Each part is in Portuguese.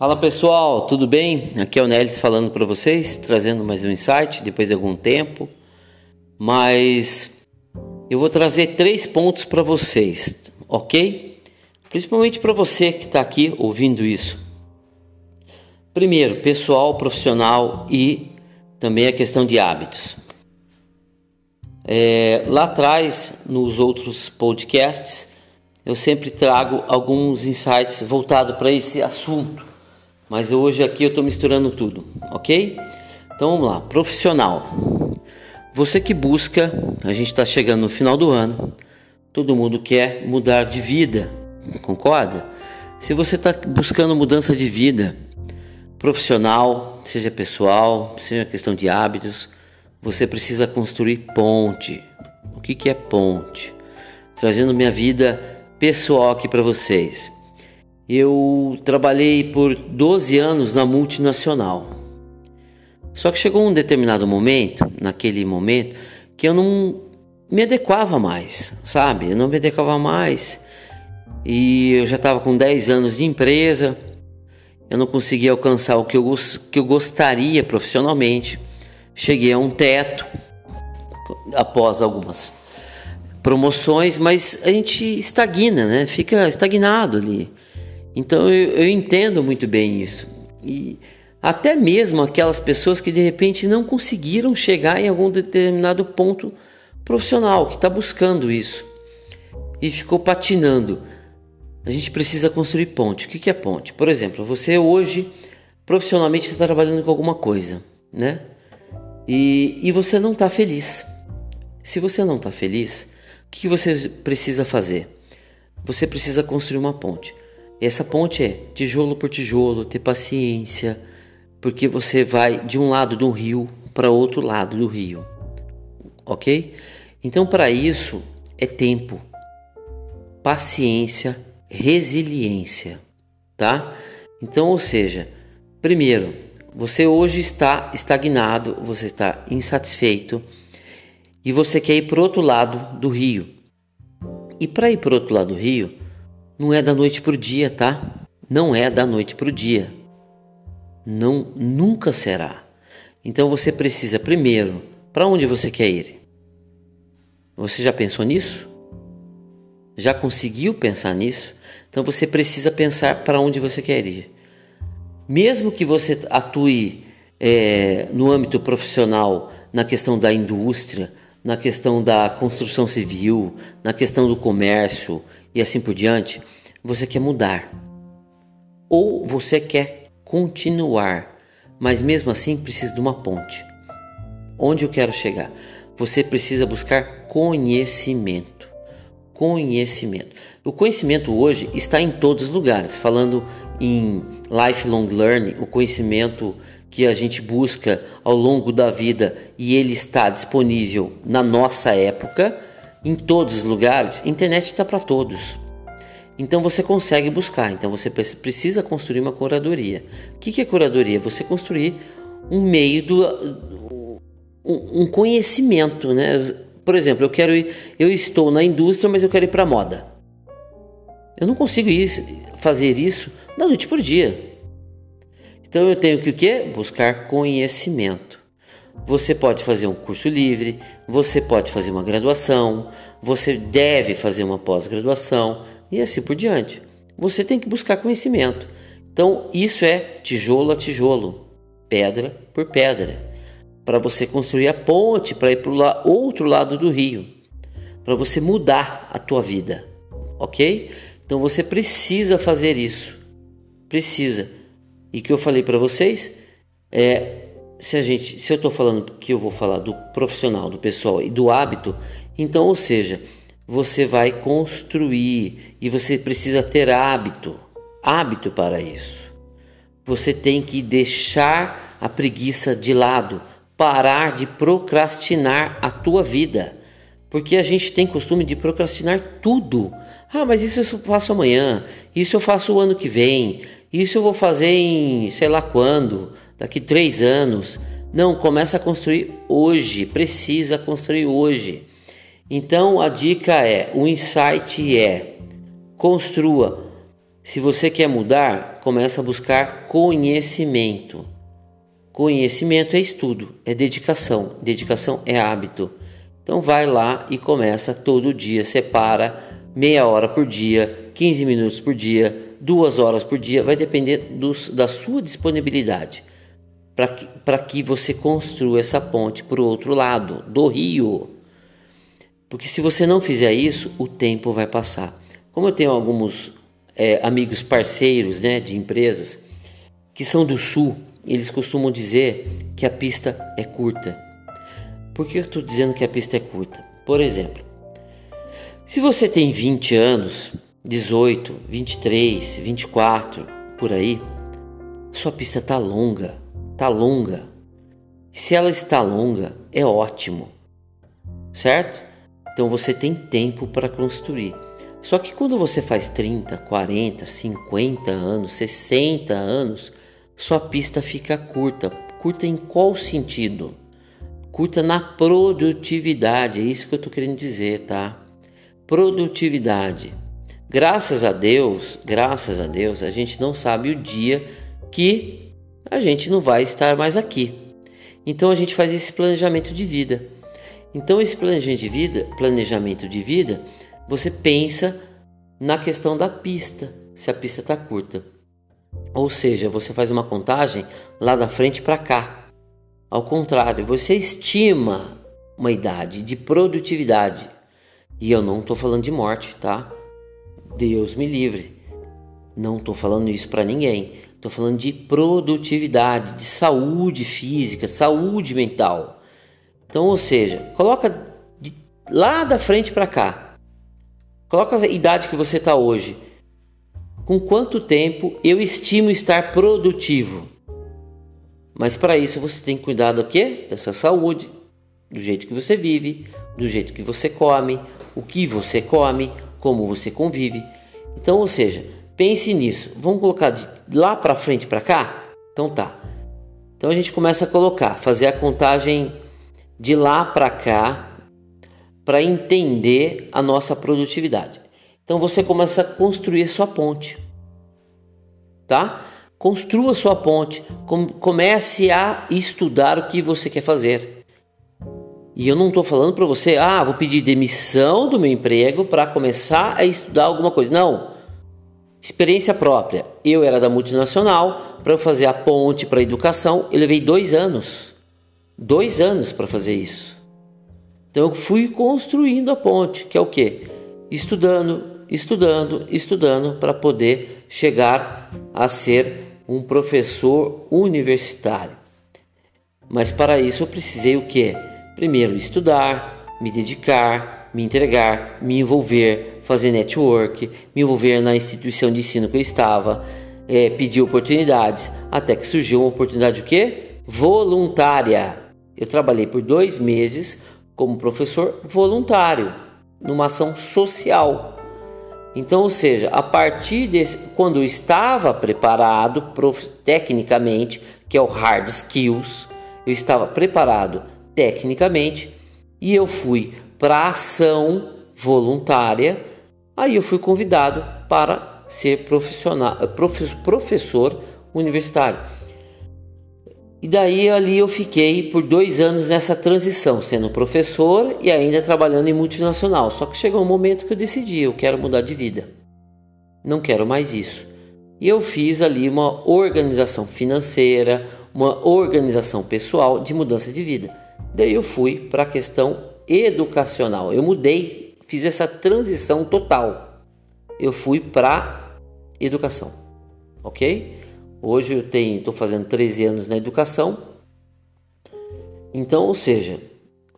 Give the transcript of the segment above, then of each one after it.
Fala pessoal, tudo bem? Aqui é o Nelis falando para vocês, trazendo mais um insight depois de algum tempo. Mas eu vou trazer três pontos para vocês, ok? Principalmente para você que está aqui ouvindo isso. Primeiro, pessoal, profissional e também a questão de hábitos. É, lá atrás, nos outros podcasts, eu sempre trago alguns insights voltados para esse assunto mas hoje aqui eu estou misturando tudo, ok? Então vamos lá, profissional. Você que busca, a gente está chegando no final do ano, todo mundo quer mudar de vida, concorda? Se você está buscando mudança de vida, profissional, seja pessoal, seja questão de hábitos, você precisa construir ponte. O que, que é ponte? Trazendo minha vida pessoal aqui para vocês. Eu trabalhei por 12 anos na multinacional. Só que chegou um determinado momento, naquele momento, que eu não me adequava mais, sabe? Eu não me adequava mais. E eu já estava com 10 anos de empresa, eu não conseguia alcançar o que eu, que eu gostaria profissionalmente. Cheguei a um teto após algumas promoções, mas a gente estagna, né? Fica estagnado ali. Então eu, eu entendo muito bem isso. E até mesmo aquelas pessoas que de repente não conseguiram chegar em algum determinado ponto profissional, que está buscando isso e ficou patinando. A gente precisa construir ponte. O que é ponte? Por exemplo, você hoje profissionalmente está trabalhando com alguma coisa, né? E, e você não está feliz. Se você não está feliz, o que você precisa fazer? Você precisa construir uma ponte. Essa ponte é tijolo por tijolo, ter paciência, porque você vai de um lado do rio para outro lado do rio, ok? Então, para isso é tempo, paciência, resiliência, tá? Então, ou seja, primeiro, você hoje está estagnado, você está insatisfeito e você quer ir para outro lado do rio. E para ir para outro lado do rio, não é da noite para o dia, tá? Não é da noite para o dia. Não, nunca será. Então você precisa primeiro, para onde você quer ir? Você já pensou nisso? Já conseguiu pensar nisso? Então você precisa pensar para onde você quer ir. Mesmo que você atue é, no âmbito profissional, na questão da indústria, na questão da construção civil, na questão do comércio e assim por diante, você quer mudar. Ou você quer continuar, mas mesmo assim precisa de uma ponte. Onde eu quero chegar? Você precisa buscar conhecimento. Conhecimento. O conhecimento hoje está em todos os lugares. Falando em lifelong learning, o conhecimento que a gente busca ao longo da vida e ele está disponível na nossa época, em todos os lugares, a internet está para todos. Então você consegue buscar, então você precisa construir uma curadoria. O que é curadoria? Você construir um meio do um conhecimento, né? Por exemplo, eu quero ir, eu estou na indústria, mas eu quero ir para moda. Eu não consigo ir, fazer isso da noite por dia. Então eu tenho que o quê? Buscar conhecimento. Você pode fazer um curso livre, você pode fazer uma graduação, você deve fazer uma pós-graduação e assim por diante. Você tem que buscar conhecimento. Então isso é tijolo a tijolo, pedra por pedra, para você construir a ponte para ir para o outro lado do rio, para você mudar a tua vida, ok? Então você precisa fazer isso, precisa. E que eu falei para vocês é se a gente, se eu estou falando que eu vou falar do profissional, do pessoal e do hábito, então, ou seja, você vai construir e você precisa ter hábito, hábito para isso. Você tem que deixar a preguiça de lado, parar de procrastinar a tua vida. Porque a gente tem costume de procrastinar tudo. Ah, mas isso eu faço amanhã, isso eu faço o ano que vem, isso eu vou fazer em sei lá quando, daqui três anos. Não, começa a construir hoje, precisa construir hoje. Então a dica é: o insight é construa Se você quer mudar, começa a buscar conhecimento. Conhecimento é estudo, é dedicação. Dedicação é hábito. Então vai lá e começa todo dia, separa meia hora por dia, 15 minutos por dia, duas horas por dia, vai depender dos, da sua disponibilidade para que, que você construa essa ponte para o outro lado do rio. Porque se você não fizer isso, o tempo vai passar. Como eu tenho alguns é, amigos parceiros né, de empresas que são do sul, eles costumam dizer que a pista é curta. Por que eu estou dizendo que a pista é curta? Por exemplo, se você tem 20 anos, 18, 23, 24, por aí, sua pista está longa, está longa. Se ela está longa, é ótimo, certo? Então você tem tempo para construir. Só que quando você faz 30, 40, 50 anos, 60 anos, sua pista fica curta. Curta em qual sentido? Curta na produtividade, é isso que eu estou querendo dizer, tá? Produtividade. Graças a Deus, graças a Deus, a gente não sabe o dia que a gente não vai estar mais aqui. Então a gente faz esse planejamento de vida. Então, esse planejamento de vida, planejamento de vida, você pensa na questão da pista, se a pista está curta. Ou seja, você faz uma contagem lá da frente para cá. Ao contrário, você estima uma idade de produtividade. E eu não estou falando de morte, tá? Deus me livre. Não estou falando isso para ninguém. Estou falando de produtividade, de saúde física, saúde mental. Então, ou seja, coloca de lá da frente para cá. Coloca a idade que você está hoje. Com quanto tempo eu estimo estar produtivo? Mas para isso você tem que cuidar do quê? Da sua saúde, do jeito que você vive, do jeito que você come, o que você come, como você convive. Então, ou seja, pense nisso. Vamos colocar de lá para frente para cá? Então tá. Então a gente começa a colocar, fazer a contagem de lá para cá para entender a nossa produtividade. Então você começa a construir sua ponte, tá? Construa sua ponte, comece a estudar o que você quer fazer. E eu não estou falando para você, ah, vou pedir demissão do meu emprego para começar a estudar alguma coisa. Não. Experiência própria. Eu era da multinacional, para fazer a ponte para a educação, eu levei dois anos dois anos para fazer isso. Então eu fui construindo a ponte, que é o que? Estudando, estudando, estudando para poder chegar a ser um professor universitário. Mas para isso eu precisei o que? Primeiro estudar, me dedicar, me entregar, me envolver, fazer network, me envolver na instituição de ensino que eu estava, é, pedir oportunidades, até que surgiu uma oportunidade o quê? Voluntária. Eu trabalhei por dois meses como professor voluntário numa ação social. Então, ou seja, a partir desse, quando eu estava preparado prof, tecnicamente, que é o hard skills, eu estava preparado tecnicamente e eu fui para ação voluntária. Aí eu fui convidado para ser profissional, professor universitário. E daí ali eu fiquei por dois anos nessa transição, sendo professor e ainda trabalhando em multinacional. Só que chegou um momento que eu decidi, eu quero mudar de vida. Não quero mais isso. E eu fiz ali uma organização financeira, uma organização pessoal de mudança de vida. Daí eu fui para a questão educacional. Eu mudei, fiz essa transição total. Eu fui para educação. OK? Hoje eu tenho, estou fazendo 13 anos na educação. Então, ou seja,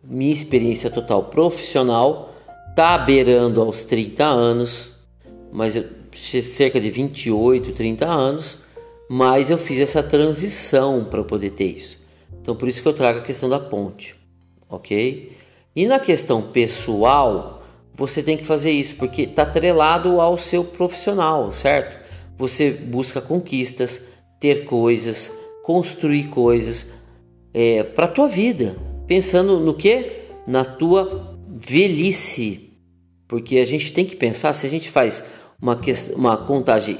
minha experiência total profissional está beirando aos 30 anos, mas eu, cerca de 28, 30 anos, mas eu fiz essa transição para poder ter isso. Então, por isso que eu trago a questão da ponte, ok? E na questão pessoal, você tem que fazer isso, porque está atrelado ao seu profissional, certo? Você busca conquistas, ter coisas, construir coisas é, para a tua vida, pensando no que? Na tua velhice. Porque a gente tem que pensar, se a gente faz uma, uma contagem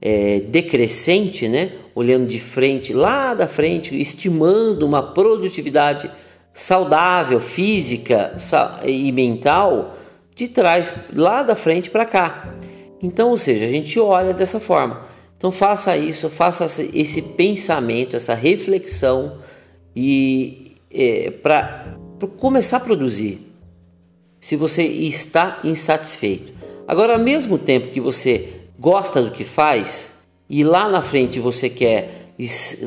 é, decrescente, né? olhando de frente, lá da frente, estimando uma produtividade saudável, física e mental, de trás, lá da frente para cá. Então, ou seja, a gente olha dessa forma. Então, faça isso, faça esse pensamento, essa reflexão e é, para começar a produzir. Se você está insatisfeito. Agora, ao mesmo tempo que você gosta do que faz e lá na frente você quer,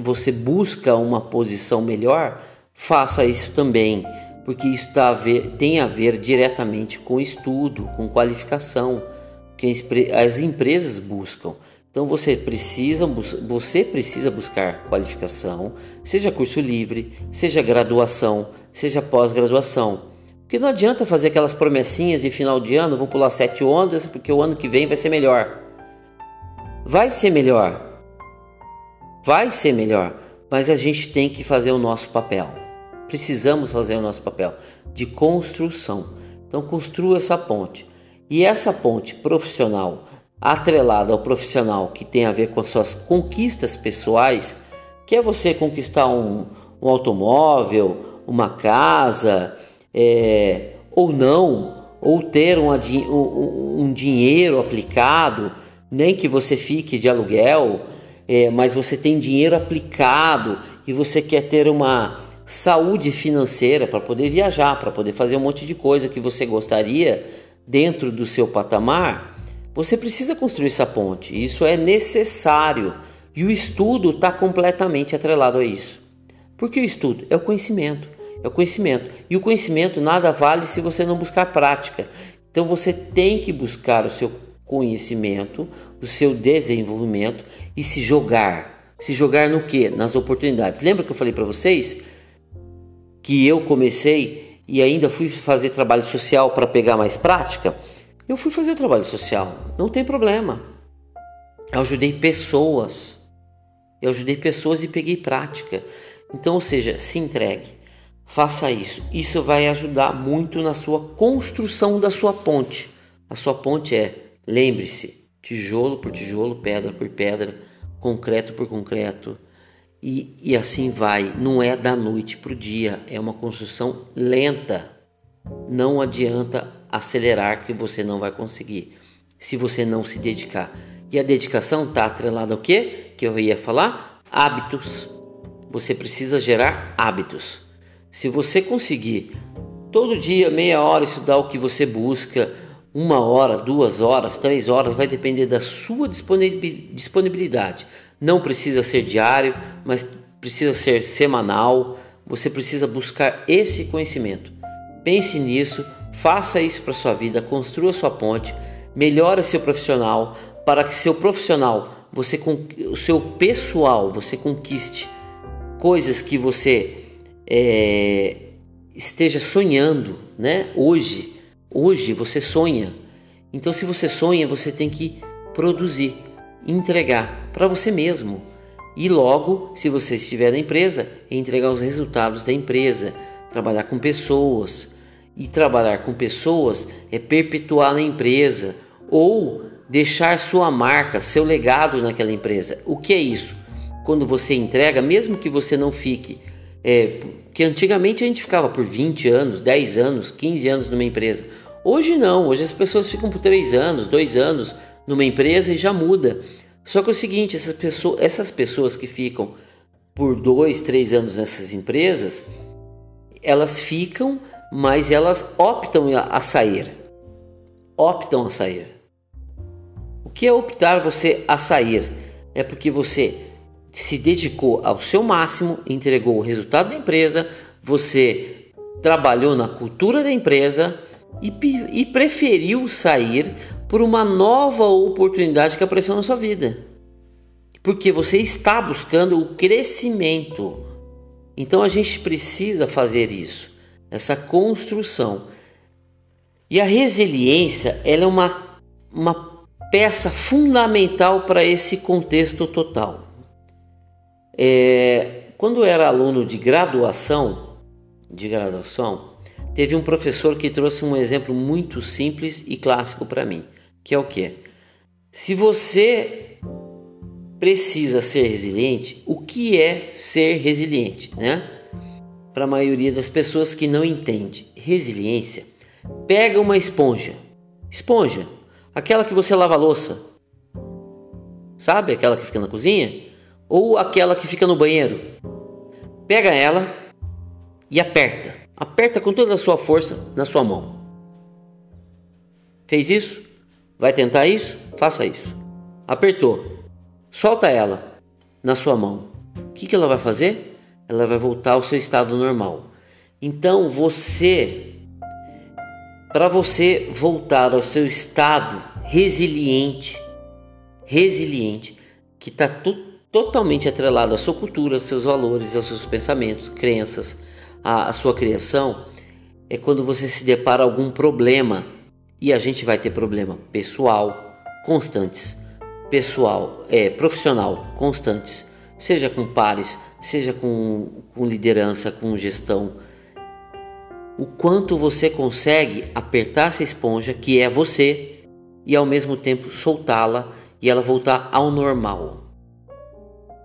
você busca uma posição melhor, faça isso também, porque isso tá a ver, tem a ver diretamente com estudo, com qualificação que as empresas buscam. Então você precisa, você precisa buscar qualificação, seja curso livre, seja graduação, seja pós-graduação. Porque não adianta fazer aquelas promessinhas de final de ano, vou pular sete ondas porque o ano que vem vai ser melhor. Vai ser melhor. Vai ser melhor, mas a gente tem que fazer o nosso papel. Precisamos fazer o nosso papel de construção. Então construa essa ponte. E essa ponte profissional atrelada ao profissional que tem a ver com as suas conquistas pessoais, que é você conquistar um, um automóvel, uma casa, é, ou não, ou ter um, um, um, dinheiro aplicado, nem que você fique de aluguel, é, mas você tem dinheiro aplicado e você quer ter uma saúde financeira para poder viajar, para poder fazer um monte de coisa que você gostaria dentro do seu patamar você precisa construir essa ponte, isso é necessário e o estudo está completamente atrelado a isso. Porque o estudo é o conhecimento, é o conhecimento e o conhecimento nada vale se você não buscar prática. Então você tem que buscar o seu conhecimento, o seu desenvolvimento e se jogar. Se jogar no que? Nas oportunidades. Lembra que eu falei para vocês que eu comecei e ainda fui fazer trabalho social para pegar mais prática? Eu fui fazer trabalho social, não tem problema. Eu ajudei pessoas. Eu ajudei pessoas e peguei prática. Então, ou seja, se entregue. Faça isso. Isso vai ajudar muito na sua construção da sua ponte. A sua ponte é, lembre-se, tijolo por tijolo, pedra por pedra, concreto por concreto. E, e assim vai. Não é da noite para o dia. É uma construção lenta. Não adianta acelerar que você não vai conseguir se você não se dedicar. E a dedicação está atrelada ao que? Que eu ia falar? Hábitos. Você precisa gerar hábitos. Se você conseguir todo dia, meia hora, estudar o que você busca, uma hora, duas horas, três horas, vai depender da sua disponibilidade. Não precisa ser diário, mas precisa ser semanal. Você precisa buscar esse conhecimento. Pense nisso, Faça isso para sua vida, construa sua ponte, melhore seu profissional para que seu profissional, você o seu pessoal, você conquiste coisas que você é, esteja sonhando, né? Hoje, hoje você sonha. Então, se você sonha, você tem que produzir, entregar para você mesmo. E logo, se você estiver na empresa, entregar os resultados da empresa, trabalhar com pessoas, e trabalhar com pessoas é perpetuar na empresa ou deixar sua marca, seu legado naquela empresa. O que é isso? Quando você entrega, mesmo que você não fique, é, que antigamente a gente ficava por 20 anos, 10 anos, 15 anos numa empresa. Hoje não, hoje as pessoas ficam por 3 anos, 2 anos numa empresa e já muda. Só que é o seguinte, essas pessoas, essas pessoas que ficam por 2, 3 anos nessas empresas, elas ficam mas elas optam a sair. Optam a sair. O que é optar você a sair? É porque você se dedicou ao seu máximo, entregou o resultado da empresa, você trabalhou na cultura da empresa e, e preferiu sair por uma nova oportunidade que apareceu na sua vida. Porque você está buscando o crescimento. Então a gente precisa fazer isso essa construção. E a resiliência ela é uma, uma peça fundamental para esse contexto total. É, quando eu era aluno de graduação, de graduação, teve um professor que trouxe um exemplo muito simples e clássico para mim, que é o que? Se você precisa ser resiliente, o que é ser resiliente, né? Para a maioria das pessoas que não entende resiliência, pega uma esponja, esponja, aquela que você lava a louça, sabe? Aquela que fica na cozinha ou aquela que fica no banheiro. Pega ela e aperta, aperta com toda a sua força na sua mão. Fez isso? Vai tentar isso? Faça isso. Apertou. Solta ela na sua mão. O que, que ela vai fazer? Ela vai voltar ao seu estado normal. Então você, para você voltar ao seu estado resiliente, resiliente, que está totalmente atrelado à sua cultura, aos seus valores, aos seus pensamentos, crenças, à, à sua criação, é quando você se depara algum problema. E a gente vai ter problema pessoal constantes. Pessoal, é, profissional constantes, seja com pares, seja com, com liderança, com gestão, o quanto você consegue apertar essa esponja que é você e ao mesmo tempo soltá-la e ela voltar ao normal.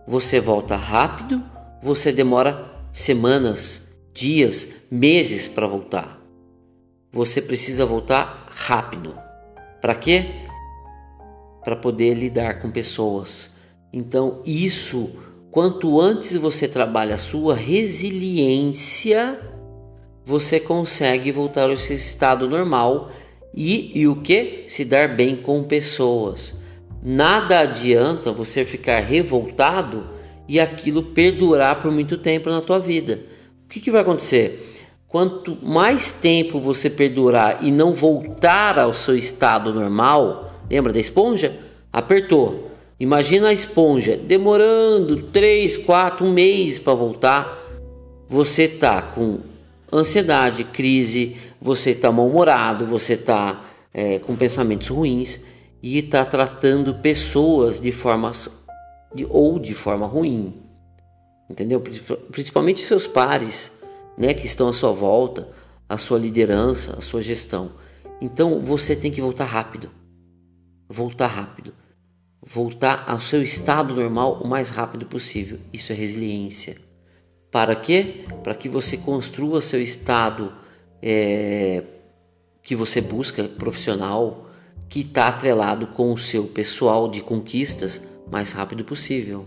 Você volta rápido, você demora semanas, dias, meses para voltar. Você precisa voltar rápido. Para quê? para poder lidar com pessoas. Então, isso, quanto antes você trabalha a sua resiliência, você consegue voltar ao seu estado normal e, e o que? Se dar bem com pessoas. Nada adianta você ficar revoltado e aquilo perdurar por muito tempo na tua vida. O que, que vai acontecer? Quanto mais tempo você perdurar e não voltar ao seu estado normal, Lembra da esponja? Apertou. Imagina a esponja demorando 3, 4, um mês para voltar. Você tá com ansiedade, crise, você tá mal-humorado, você tá é, com pensamentos ruins e está tratando pessoas de formas de, ou de forma ruim, entendeu? Principalmente seus pares, né, que estão à sua volta, a sua liderança, a sua gestão. Então você tem que voltar rápido voltar rápido, voltar ao seu estado normal o mais rápido possível. Isso é resiliência. Para quê? Para que você construa seu estado é, que você busca profissional, que está atrelado com o seu pessoal de conquistas mais rápido possível.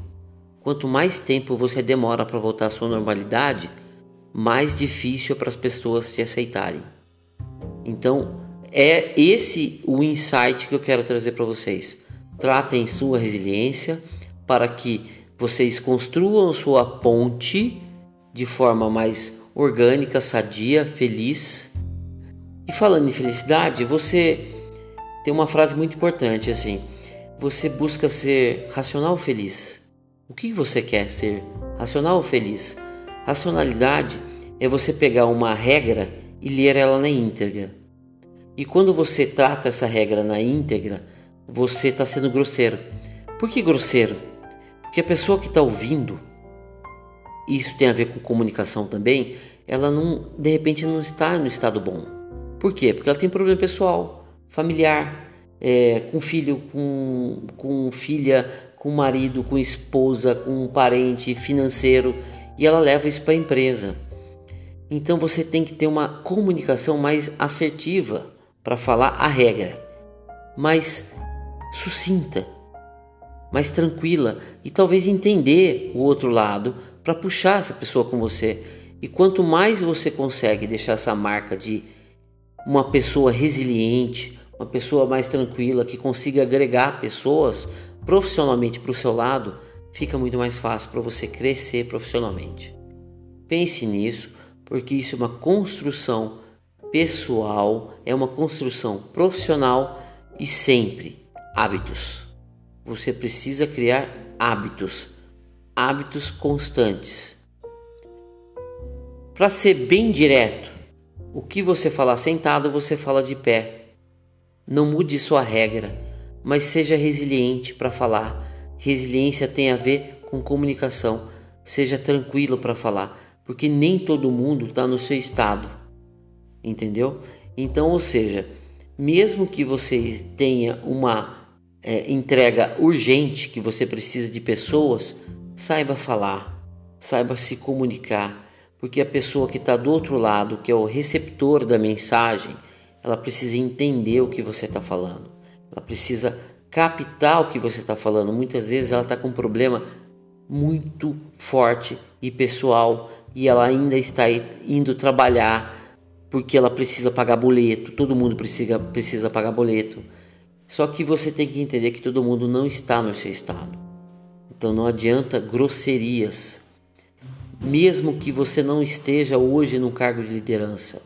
Quanto mais tempo você demora para voltar à sua normalidade, mais difícil é para as pessoas se aceitarem. Então, é esse o insight que eu quero trazer para vocês. Tratem sua resiliência para que vocês construam sua ponte de forma mais orgânica, sadia, feliz. E falando em felicidade, você tem uma frase muito importante assim: você busca ser racional feliz? O que você quer ser? Racional ou feliz? Racionalidade é você pegar uma regra e ler ela na íntegra. E quando você trata essa regra na íntegra, você está sendo grosseiro. Por que grosseiro? Porque a pessoa que está ouvindo, isso tem a ver com comunicação também, ela não, de repente não está no estado bom. Por quê? Porque ela tem problema pessoal, familiar, é, com filho, com, com filha, com marido, com esposa, com um parente financeiro, e ela leva isso para a empresa. Então você tem que ter uma comunicação mais assertiva para falar a regra, mais sucinta, mais tranquila e talvez entender o outro lado para puxar essa pessoa com você. E quanto mais você consegue deixar essa marca de uma pessoa resiliente, uma pessoa mais tranquila, que consiga agregar pessoas profissionalmente para o seu lado, fica muito mais fácil para você crescer profissionalmente. Pense nisso, porque isso é uma construção pessoal, é uma construção profissional e sempre hábitos. Você precisa criar hábitos, hábitos constantes. Para ser bem direto, o que você falar sentado, você fala de pé. Não mude sua regra, mas seja resiliente para falar. Resiliência tem a ver com comunicação. Seja tranquilo para falar, porque nem todo mundo está no seu estado entendeu? Então, ou seja, mesmo que você tenha uma é, entrega urgente que você precisa de pessoas, saiba falar, saiba se comunicar, porque a pessoa que está do outro lado, que é o receptor da mensagem, ela precisa entender o que você está falando, ela precisa captar o que você está falando. Muitas vezes ela está com um problema muito forte e pessoal e ela ainda está indo trabalhar porque ela precisa pagar boleto, todo mundo precisa, precisa pagar boleto. Só que você tem que entender que todo mundo não está no seu estado. Então não adianta grosserias, mesmo que você não esteja hoje no cargo de liderança.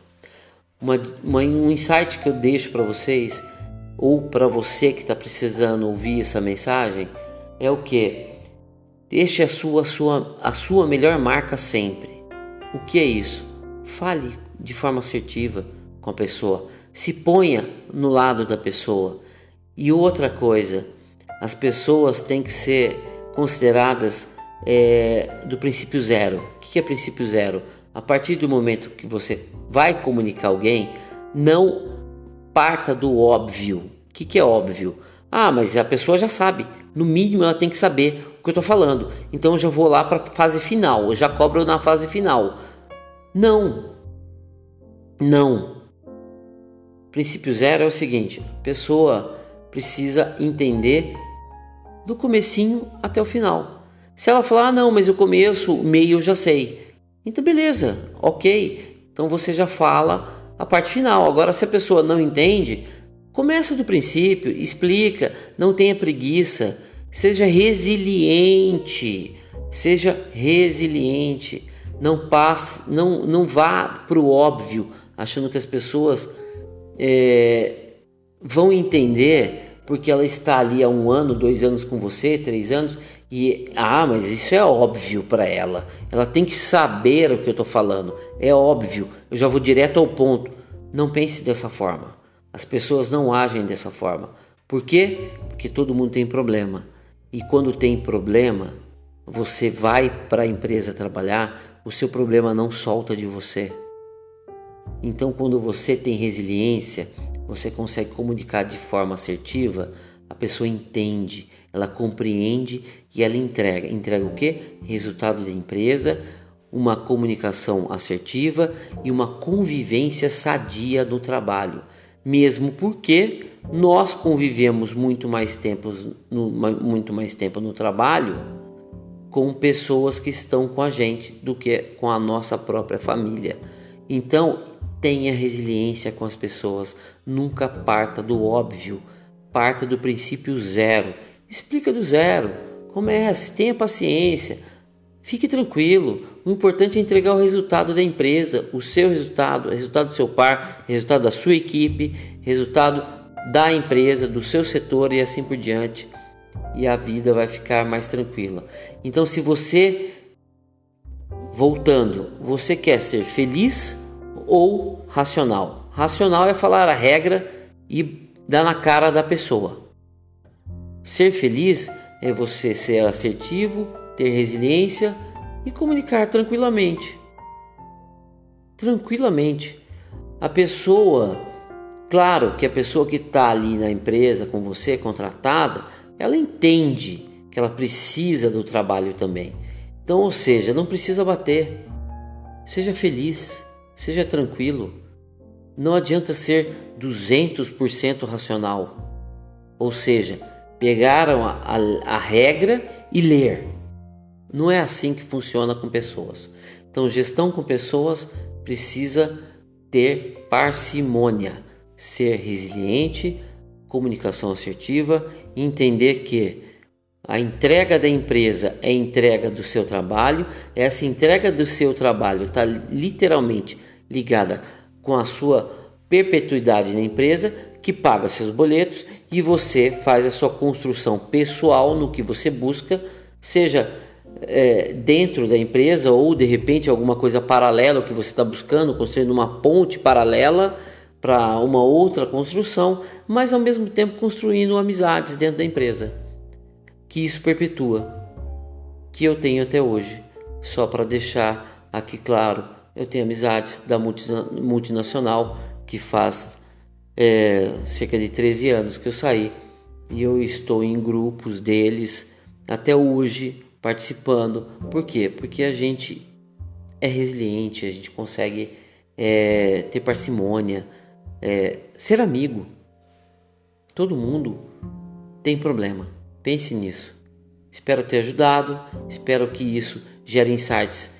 Uma, uma, um insight que eu deixo para vocês, ou para você que está precisando ouvir essa mensagem, é o que? Deixe a sua, a sua, a sua melhor marca sempre. O que é isso? Fale de forma assertiva com a pessoa. Se ponha no lado da pessoa. E outra coisa, as pessoas têm que ser consideradas é, do princípio zero. O que é princípio zero? A partir do momento que você vai comunicar alguém, não parta do óbvio. O que é óbvio? Ah, mas a pessoa já sabe. No mínimo, ela tem que saber o que eu estou falando. Então, eu já vou lá para a fase final. Eu já cobro na fase final. Não, não. Princípio zero é o seguinte: a pessoa precisa entender do comecinho até o final. Se ela falar, ah, não, mas o começo, o meio eu já sei. Então, beleza, ok. Então você já fala a parte final. Agora, se a pessoa não entende, começa do princípio, explica, não tenha preguiça, seja resiliente, seja resiliente. Não passe, não, não vá para o óbvio, achando que as pessoas é, vão entender porque ela está ali há um ano, dois anos com você, três anos, e ah, mas isso é óbvio para ela. Ela tem que saber o que eu estou falando. É óbvio. Eu já vou direto ao ponto. Não pense dessa forma. As pessoas não agem dessa forma. Por quê? Porque todo mundo tem problema. E quando tem problema, você vai para a empresa trabalhar, o seu problema não solta de você. Então, quando você tem resiliência, você consegue comunicar de forma assertiva, a pessoa entende, ela compreende e ela entrega. Entrega o que? Resultado da empresa, uma comunicação assertiva e uma convivência sadia no trabalho. Mesmo porque nós convivemos muito mais, tempos no, muito mais tempo no trabalho com pessoas que estão com a gente do que com a nossa própria família. Então, tenha resiliência com as pessoas, nunca parta do óbvio, parta do princípio zero. Explica do zero, comece, tenha paciência, fique tranquilo. O importante é entregar o resultado da empresa, o seu resultado, o resultado do seu par, resultado da sua equipe, resultado da empresa, do seu setor e assim por diante. E a vida vai ficar mais tranquila. Então, se você, voltando, você quer ser feliz, ou racional. Racional é falar a regra e dar na cara da pessoa. Ser feliz é você ser assertivo, ter resiliência e comunicar tranquilamente. Tranquilamente. A pessoa, claro que a pessoa que está ali na empresa com você, contratada, ela entende que ela precisa do trabalho também. Então, ou seja, não precisa bater. Seja feliz. Seja tranquilo. Não adianta ser 200% racional. Ou seja, pegar a, a, a regra e ler. Não é assim que funciona com pessoas. Então, gestão com pessoas precisa ter parcimônia, ser resiliente, comunicação assertiva, entender que a entrega da empresa é entrega do seu trabalho, essa entrega do seu trabalho está literalmente ligada com a sua perpetuidade na empresa, que paga seus boletos e você faz a sua construção pessoal no que você busca, seja é, dentro da empresa ou de repente alguma coisa paralela que você está buscando, construindo uma ponte paralela para uma outra construção, mas ao mesmo tempo construindo amizades dentro da empresa. Que isso perpetua, que eu tenho até hoje, só para deixar aqui claro eu tenho amizades da multinacional que faz é, cerca de 13 anos que eu saí e eu estou em grupos deles até hoje participando. Por quê? Porque a gente é resiliente, a gente consegue é, ter parcimônia, é, ser amigo. Todo mundo tem problema. Pense nisso. Espero ter ajudado, espero que isso gere insights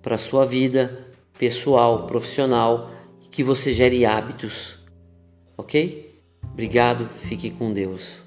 para a sua vida pessoal, profissional, que você gere hábitos. Ok? Obrigado, fique com Deus.